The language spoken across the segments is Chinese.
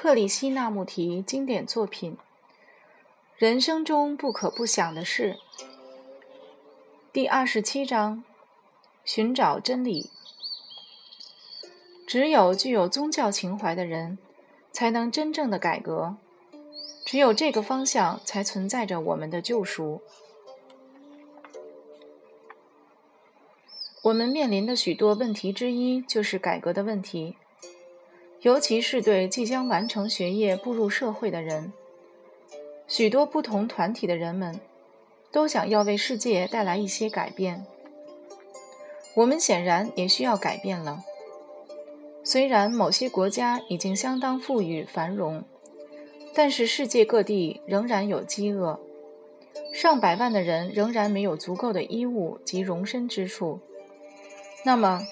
克里希那穆提经典作品《人生中不可不想的事》第二十七章：寻找真理。只有具有宗教情怀的人，才能真正的改革。只有这个方向，才存在着我们的救赎。我们面临的许多问题之一，就是改革的问题。尤其是对即将完成学业、步入社会的人，许多不同团体的人们都想要为世界带来一些改变。我们显然也需要改变了。虽然某些国家已经相当富裕繁荣，但是世界各地仍然有饥饿，上百万的人仍然没有足够的衣物及容身之处。那么，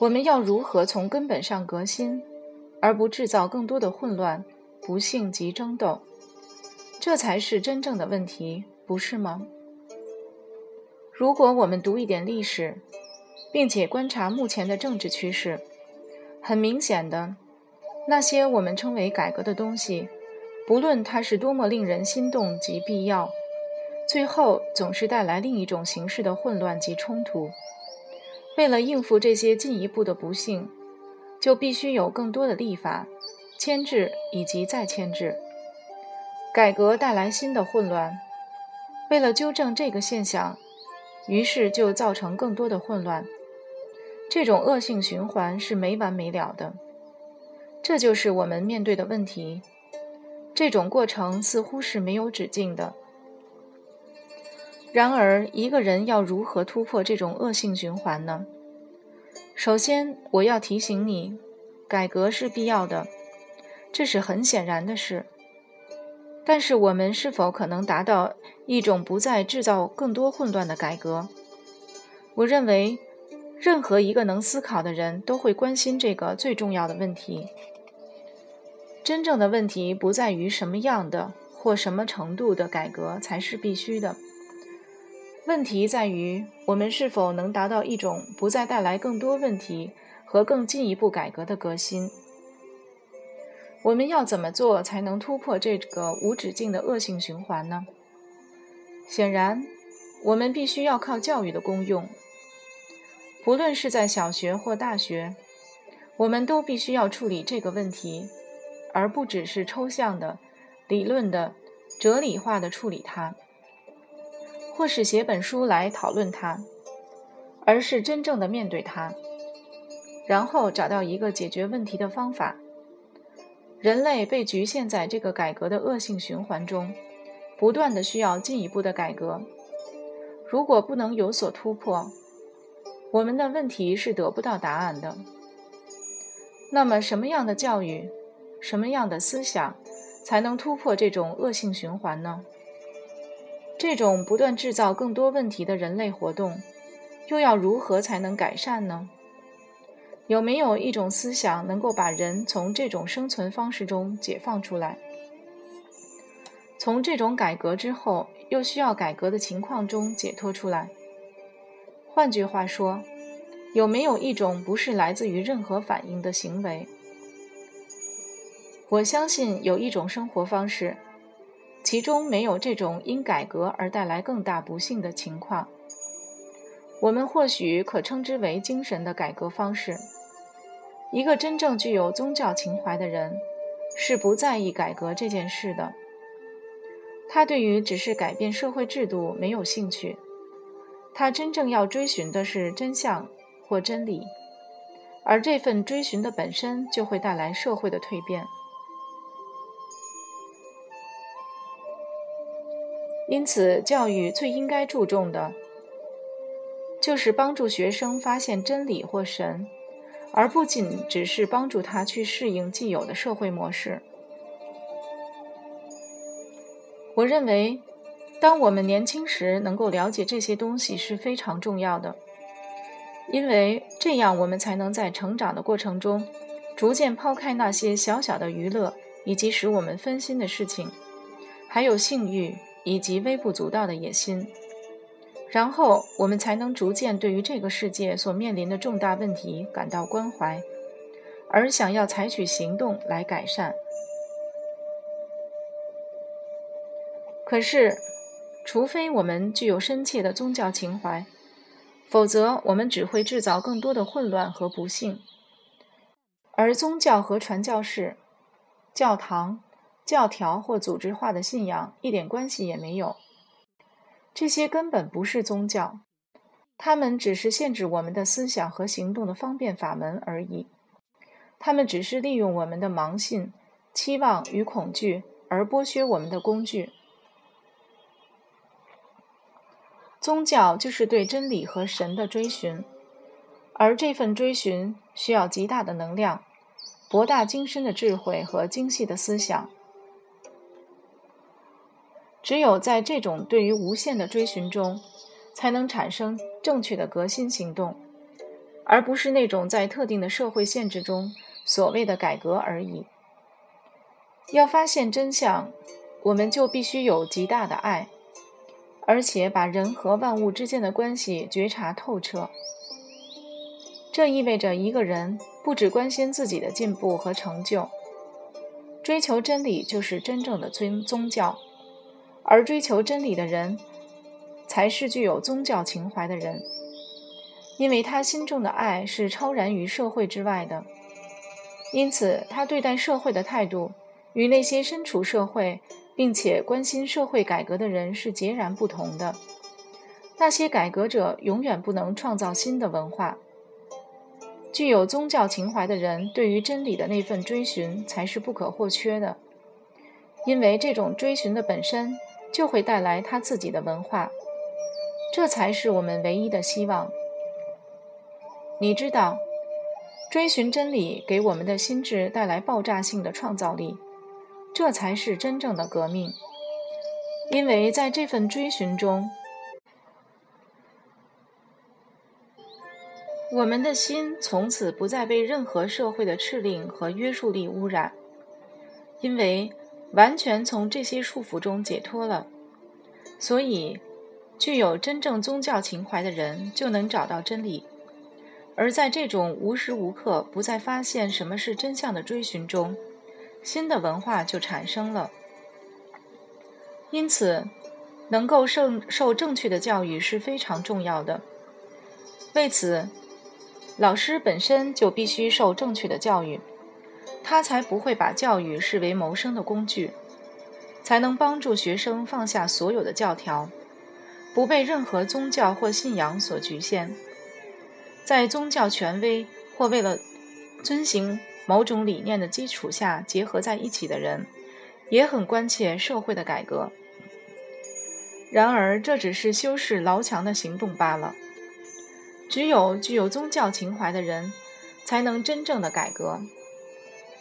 我们要如何从根本上革新？而不制造更多的混乱、不幸及争斗，这才是真正的问题，不是吗？如果我们读一点历史，并且观察目前的政治趋势，很明显的，那些我们称为改革的东西，不论它是多么令人心动及必要，最后总是带来另一种形式的混乱及冲突。为了应付这些进一步的不幸。就必须有更多的立法、牵制以及再牵制。改革带来新的混乱，为了纠正这个现象，于是就造成更多的混乱。这种恶性循环是没完没了的。这就是我们面对的问题。这种过程似乎是没有止境的。然而，一个人要如何突破这种恶性循环呢？首先，我要提醒你，改革是必要的，这是很显然的事。但是，我们是否可能达到一种不再制造更多混乱的改革？我认为，任何一个能思考的人都会关心这个最重要的问题。真正的问题不在于什么样的或什么程度的改革才是必须的。问题在于，我们是否能达到一种不再带来更多问题和更进一步改革的革新？我们要怎么做才能突破这个无止境的恶性循环呢？显然，我们必须要靠教育的功用。不论是在小学或大学，我们都必须要处理这个问题，而不只是抽象的、理论的、哲理化的处理它。或是写本书来讨论它，而是真正的面对它，然后找到一个解决问题的方法。人类被局限在这个改革的恶性循环中，不断的需要进一步的改革。如果不能有所突破，我们的问题是得不到答案的。那么，什么样的教育，什么样的思想，才能突破这种恶性循环呢？这种不断制造更多问题的人类活动，又要如何才能改善呢？有没有一种思想能够把人从这种生存方式中解放出来？从这种改革之后又需要改革的情况中解脱出来？换句话说，有没有一种不是来自于任何反应的行为？我相信有一种生活方式。其中没有这种因改革而带来更大不幸的情况。我们或许可称之为精神的改革方式。一个真正具有宗教情怀的人，是不在意改革这件事的。他对于只是改变社会制度没有兴趣。他真正要追寻的是真相或真理，而这份追寻的本身就会带来社会的蜕变。因此，教育最应该注重的，就是帮助学生发现真理或神，而不仅只是帮助他去适应既有的社会模式。我认为，当我们年轻时能够了解这些东西是非常重要的，因为这样我们才能在成长的过程中，逐渐抛开那些小小的娱乐以及使我们分心的事情，还有性欲。以及微不足道的野心，然后我们才能逐渐对于这个世界所面临的重大问题感到关怀，而想要采取行动来改善。可是，除非我们具有深切的宗教情怀，否则我们只会制造更多的混乱和不幸。而宗教和传教士、教堂、教条或组织化的信仰一点关系也没有。这些根本不是宗教，他们只是限制我们的思想和行动的方便法门而已。他们只是利用我们的盲信、期望与恐惧而剥削我们的工具。宗教就是对真理和神的追寻，而这份追寻需要极大的能量。博大精深的智慧和精细的思想，只有在这种对于无限的追寻中，才能产生正确的革新行动，而不是那种在特定的社会限制中所谓的改革而已。要发现真相，我们就必须有极大的爱，而且把人和万物之间的关系觉察透彻。这意味着一个人。不只关心自己的进步和成就，追求真理就是真正的尊宗教，而追求真理的人，才是具有宗教情怀的人，因为他心中的爱是超然于社会之外的，因此他对待社会的态度与那些身处社会并且关心社会改革的人是截然不同的。那些改革者永远不能创造新的文化。具有宗教情怀的人，对于真理的那份追寻才是不可或缺的，因为这种追寻的本身就会带来他自己的文化，这才是我们唯一的希望。你知道，追寻真理给我们的心智带来爆炸性的创造力，这才是真正的革命，因为在这份追寻中。我们的心从此不再被任何社会的敕令和约束力污染，因为完全从这些束缚中解脱了。所以，具有真正宗教情怀的人就能找到真理，而在这种无时无刻不在发现什么是真相的追寻中，新的文化就产生了。因此，能够受受正确的教育是非常重要的。为此。老师本身就必须受正确的教育，他才不会把教育视为谋生的工具，才能帮助学生放下所有的教条，不被任何宗教或信仰所局限。在宗教权威或为了遵行某种理念的基础下结合在一起的人，也很关切社会的改革。然而，这只是修饰牢墙的行动罢了。只有具有宗教情怀的人，才能真正的改革。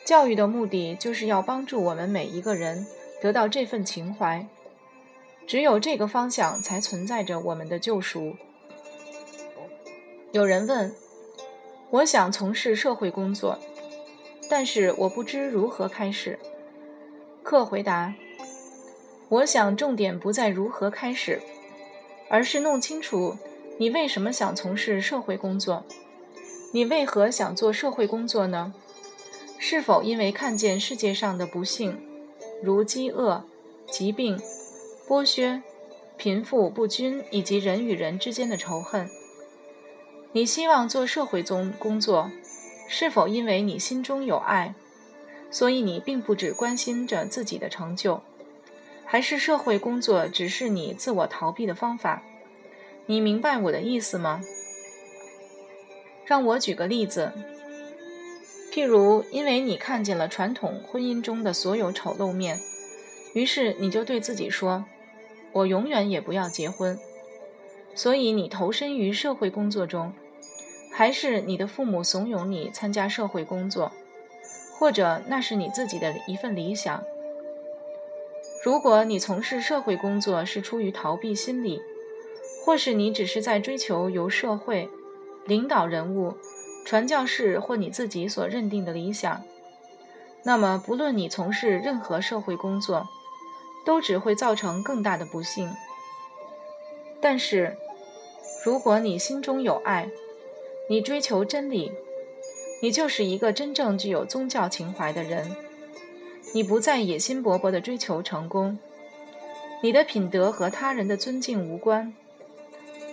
教育的目的就是要帮助我们每一个人得到这份情怀。只有这个方向才存在着我们的救赎。有人问：“我想从事社会工作，但是我不知如何开始。”客回答：“我想重点不在如何开始，而是弄清楚。”你为什么想从事社会工作？你为何想做社会工作呢？是否因为看见世界上的不幸，如饥饿、疾病、剥削、贫富不均以及人与人之间的仇恨？你希望做社会中工作，是否因为你心中有爱，所以你并不只关心着自己的成就，还是社会工作只是你自我逃避的方法？你明白我的意思吗？让我举个例子，譬如，因为你看见了传统婚姻中的所有丑陋面，于是你就对自己说：“我永远也不要结婚。”所以你投身于社会工作中，还是你的父母怂恿你参加社会工作，或者那是你自己的一份理想？如果你从事社会工作是出于逃避心理，或是你只是在追求由社会、领导人物、传教士或你自己所认定的理想，那么不论你从事任何社会工作，都只会造成更大的不幸。但是，如果你心中有爱，你追求真理，你就是一个真正具有宗教情怀的人。你不再野心勃勃地追求成功，你的品德和他人的尊敬无关。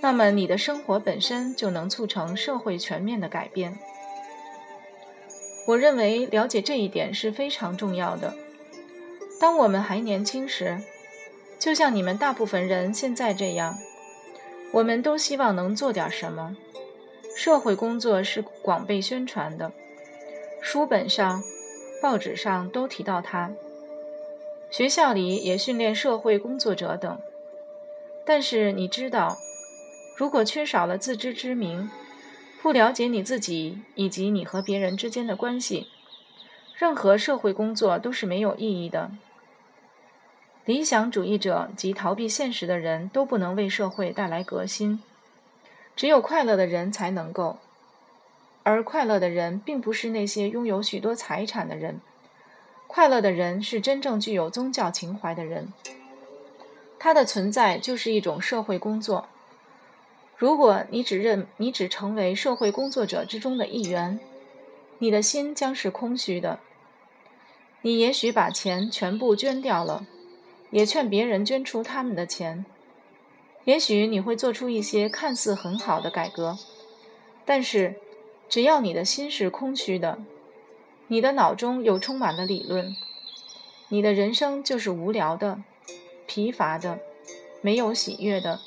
那么，你的生活本身就能促成社会全面的改变。我认为了解这一点是非常重要的。当我们还年轻时，就像你们大部分人现在这样，我们都希望能做点什么。社会工作是广被宣传的，书本上、报纸上都提到它，学校里也训练社会工作者等。但是你知道，如果缺少了自知之明，不了解你自己以及你和别人之间的关系，任何社会工作都是没有意义的。理想主义者及逃避现实的人都不能为社会带来革新，只有快乐的人才能够。而快乐的人并不是那些拥有许多财产的人，快乐的人是真正具有宗教情怀的人。他的存在就是一种社会工作。如果你只认你只成为社会工作者之中的一员，你的心将是空虚的。你也许把钱全部捐掉了。也劝别人捐出他们的钱。也许你会做出一些看似很好的改革，但是，只要你的心是空虚的，你的脑中又充满了理论，你的人生就是无聊的、疲乏的、没有喜悦的。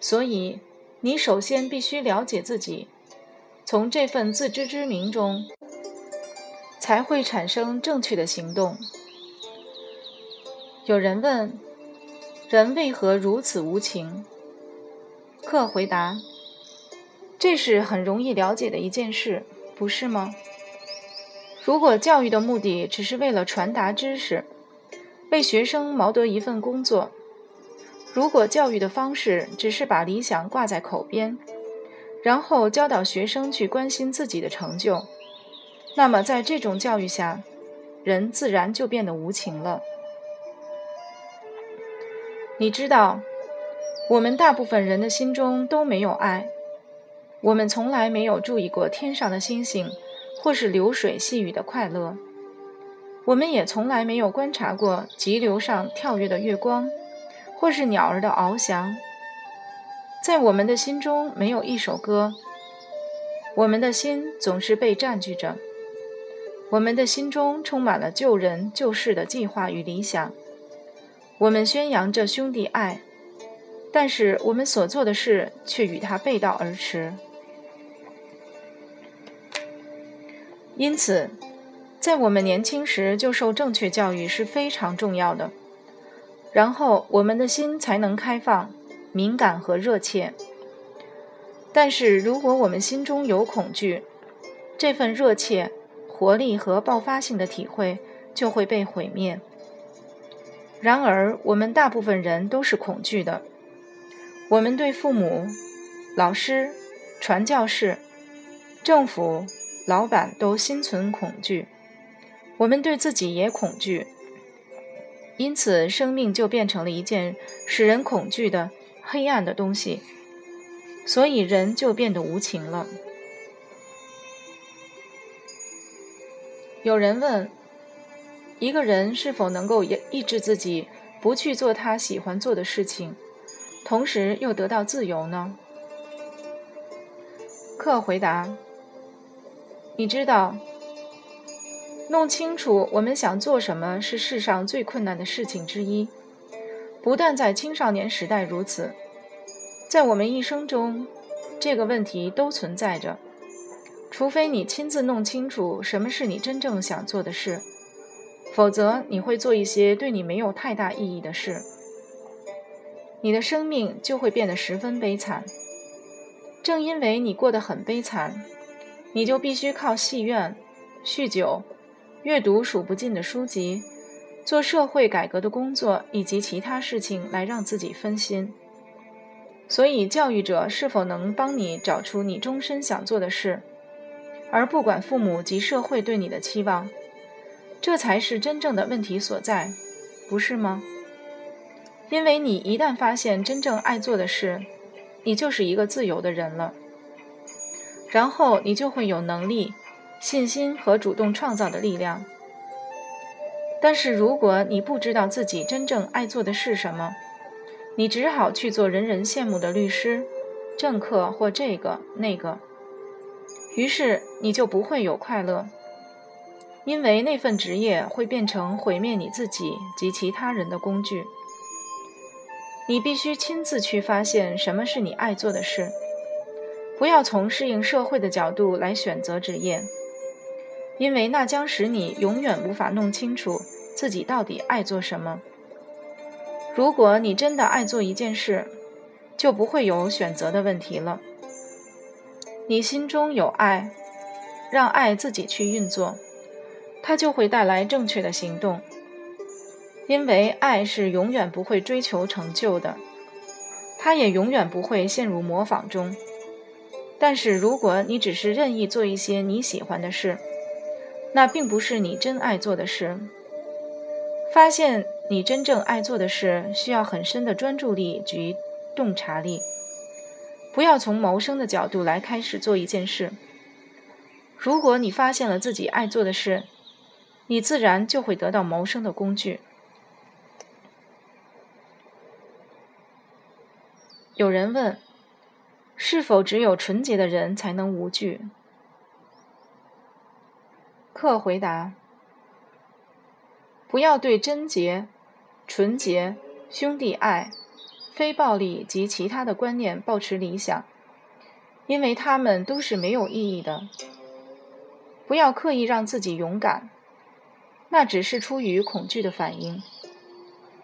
所以，你首先必须了解自己，从这份自知之明中，才会产生正确的行动。有人问：“人为何如此无情？”克回答：“这是很容易了解的一件事，不是吗？如果教育的目的只是为了传达知识，为学生谋得一份工作；如果教育的方式只是把理想挂在口边，然后教导学生去关心自己的成就，那么在这种教育下，人自然就变得无情了。”你知道，我们大部分人的心中都没有爱。我们从来没有注意过天上的星星，或是流水细雨的快乐。我们也从来没有观察过急流上跳跃的月光，或是鸟儿的翱翔。在我们的心中没有一首歌。我们的心总是被占据着。我们的心中充满了救人救世的计划与理想。我们宣扬着兄弟爱，但是我们所做的事却与他背道而驰。因此，在我们年轻时就受正确教育是非常重要的。然后，我们的心才能开放、敏感和热切。但是，如果我们心中有恐惧，这份热切、活力和爆发性的体会就会被毁灭。然而，我们大部分人都是恐惧的。我们对父母、老师、传教士、政府、老板都心存恐惧。我们对自己也恐惧，因此生命就变成了一件使人恐惧的黑暗的东西。所以，人就变得无情了。有人问。一个人是否能够抑制自己不去做他喜欢做的事情，同时又得到自由呢？克回答：“你知道，弄清楚我们想做什么是世上最困难的事情之一。不但在青少年时代如此，在我们一生中，这个问题都存在着。除非你亲自弄清楚什么是你真正想做的事。”否则，你会做一些对你没有太大意义的事，你的生命就会变得十分悲惨。正因为你过得很悲惨，你就必须靠戏院、酗酒、阅读数不尽的书籍、做社会改革的工作以及其他事情来让自己分心。所以，教育者是否能帮你找出你终身想做的事，而不管父母及社会对你的期望？这才是真正的问题所在，不是吗？因为你一旦发现真正爱做的事，你就是一个自由的人了。然后你就会有能力信心和主动创造的力量。但是，如果你不知道自己真正爱做的是什么，你只好去做人人羡慕的律师、政客或这个那个，于是你就不会有快乐，因为那份职业会变成毁灭你自己及其他人的工具。你必须亲自去发现什么是你爱做的事，不要从适应社会的角度来选择职业。因为那将使你永远无法弄清楚自己到底爱做什么。如果你真的爱做一件事，就不会有选择的问题了。你心中有爱，让爱自己去运作，它就会带来正确的行动。因为爱是永远不会追求成就的，它也永远不会陷入模仿中。但是如果你只是任意做一些你喜欢的事，那并不是你真爱做的事。发现你真正爱做的事，需要很深的专注力及洞察力。不要从谋生的角度来开始做一件事。如果你发现了自己爱做的事，你自然就会得到谋生的工具。有人问：是否只有纯洁的人才能无惧？客回答：不要对贞洁、纯洁、兄弟爱、非暴力及其他的观念抱持理想，因为他们都是没有意义的。不要刻意让自己勇敢，那只是出于恐惧的反应。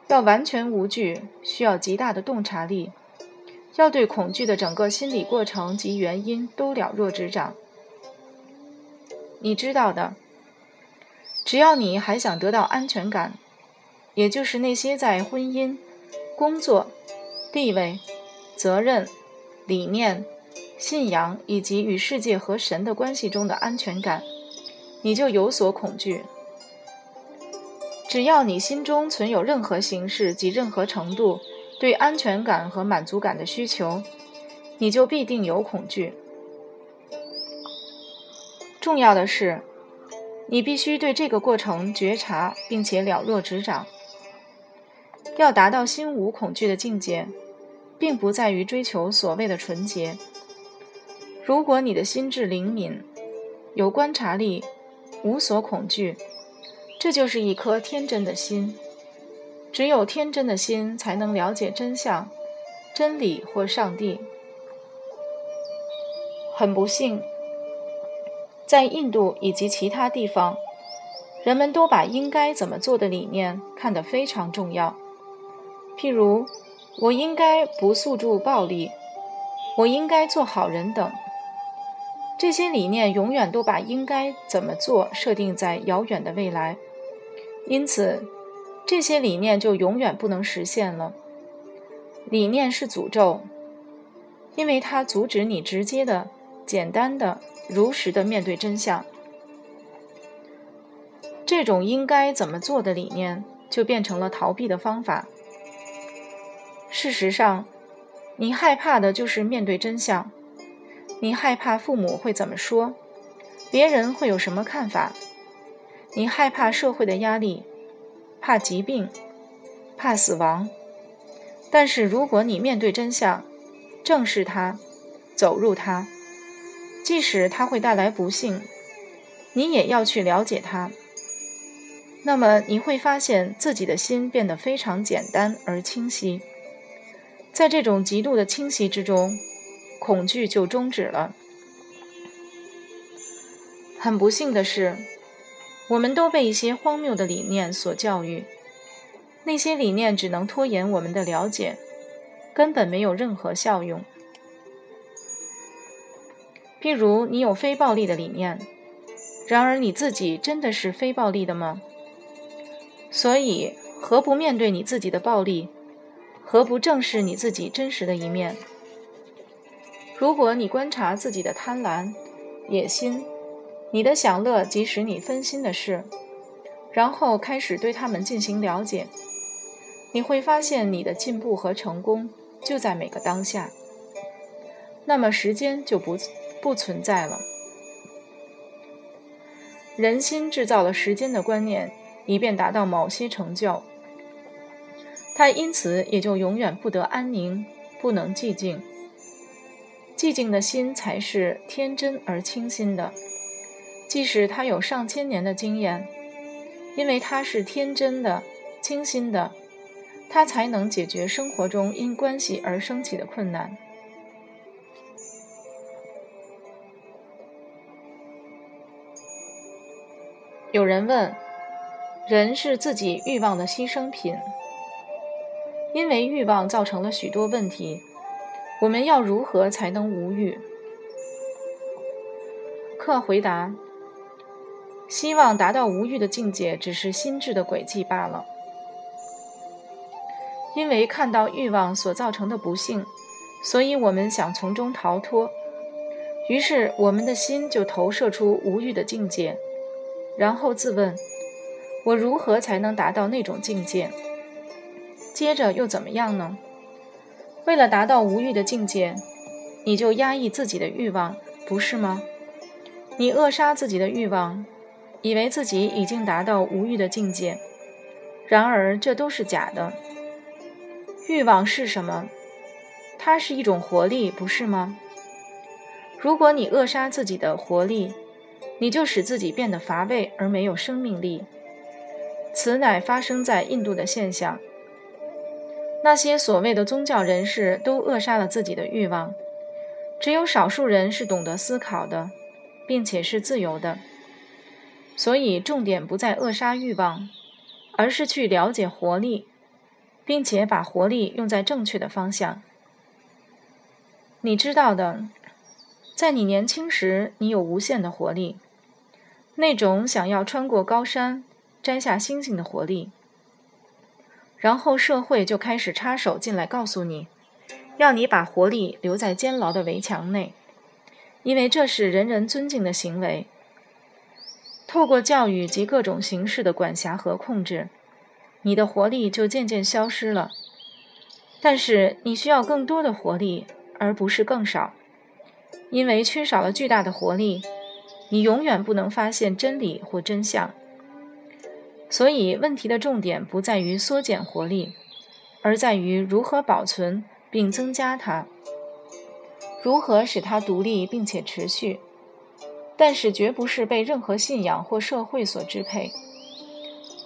要完全无惧，需要极大的洞察力，要对恐惧的整个心理过程及原因都了若指掌。你知道的。只要你还想得到安全感，也就是那些在婚姻、工作、地位、责任、理念、信仰以及与世界和神的关系中的安全感，你就有所恐惧。只要你心中存有任何形式及任何程度对安全感和满足感的需求，你就必定有恐惧。重要的是。你必须对这个过程觉察，并且了若指掌。要达到心无恐惧的境界，并不在于追求所谓的纯洁。如果你的心智灵敏，有观察力，无所恐惧，这就是一颗天真的心。只有天真的心，才能了解真相、真理或上帝。很不幸。在印度以及其他地方，人们都把应该怎么做的理念看得非常重要。譬如，我应该不诉诸暴力，我应该做好人等。这些理念永远都把应该怎么做设定在遥远的未来，因此，这些理念就永远不能实现了。理念是诅咒，因为它阻止你直接的、简单的。如实的面对真相，这种应该怎么做的理念就变成了逃避的方法。事实上，你害怕的就是面对真相。你害怕父母会怎么说，别人会有什么看法。你害怕社会的压力，怕疾病，怕死亡。但是如果你面对真相，正视它，走入它。即使它会带来不幸，你也要去了解它。那么你会发现自己的心变得非常简单而清晰。在这种极度的清晰之中，恐惧就终止了。很不幸的是，我们都被一些荒谬的理念所教育，那些理念只能拖延我们的了解，根本没有任何效用。譬如你有非暴力的理念，然而你自己真的是非暴力的吗？所以何不面对你自己的暴力？何不正视你自己真实的一面？如果你观察自己的贪婪、野心、你的享乐及使你分心的事，然后开始对他们进行了解，你会发现你的进步和成功就在每个当下。那么时间就不。不存在了。人心制造了时间的观念，以便达到某些成就。他因此也就永远不得安宁，不能寂静。寂静的心才是天真而清新的，即使他有上千年的经验，因为他是天真的、清新的，他才能解决生活中因关系而升起的困难。有人问：人是自己欲望的牺牲品，因为欲望造成了许多问题。我们要如何才能无欲？克回答：希望达到无欲的境界，只是心智的轨迹罢了。因为看到欲望所造成的不幸，所以我们想从中逃脱，于是我们的心就投射出无欲的境界，然后自问：我如何才能达到那种境界？接着又怎么样呢？为了达到无欲的境界，你就压抑自己的欲望，不是吗？你扼杀自己的欲望，以为自己已经达到无欲的境界，然而这都是假的。欲望是什么？它是一种活力，不是吗？如果你扼杀自己的活力，你就使自己变得乏味而没有生命力。此乃发生在印度的现象。那些所谓的宗教人士都扼杀了自己的欲望，只有少数人是懂得思考的，并且是自由的。所以重点不在扼杀欲望，而是去了解活力，并且把活力用在正确的方向。你知道的，在你年轻时，你有无限的活力，那种想要穿过高山、摘下星星的活力。然后社会就开始插手进来，告诉你，要你把活力留在监牢的围墙内，因为这是人人尊敬的行为。透过教育及各种形式的管辖和控制，你的活力就渐渐消失了。但是你需要更多的活力，而不是更少，因为缺少了巨大的活力，你永远不能发现真理或真相。所以，问题的重点不在于缩减活力，而在于如何保存并增加它，如何使它独立并且持续。但是，绝不是被任何信仰或社会所支配，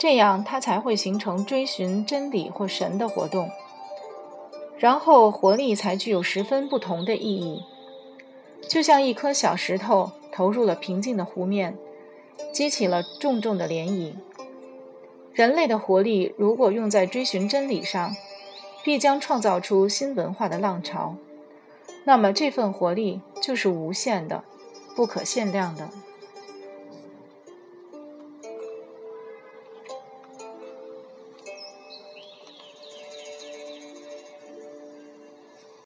这样它才会形成追寻真理或神的活动。然后，活力才具有十分不同的意义，就像一颗小石头投入了平静的湖面，激起了重重的涟漪。人类的活力如果用在追寻真理上，必将创造出新文化的浪潮。那么这份活力就是无限的、不可限量的。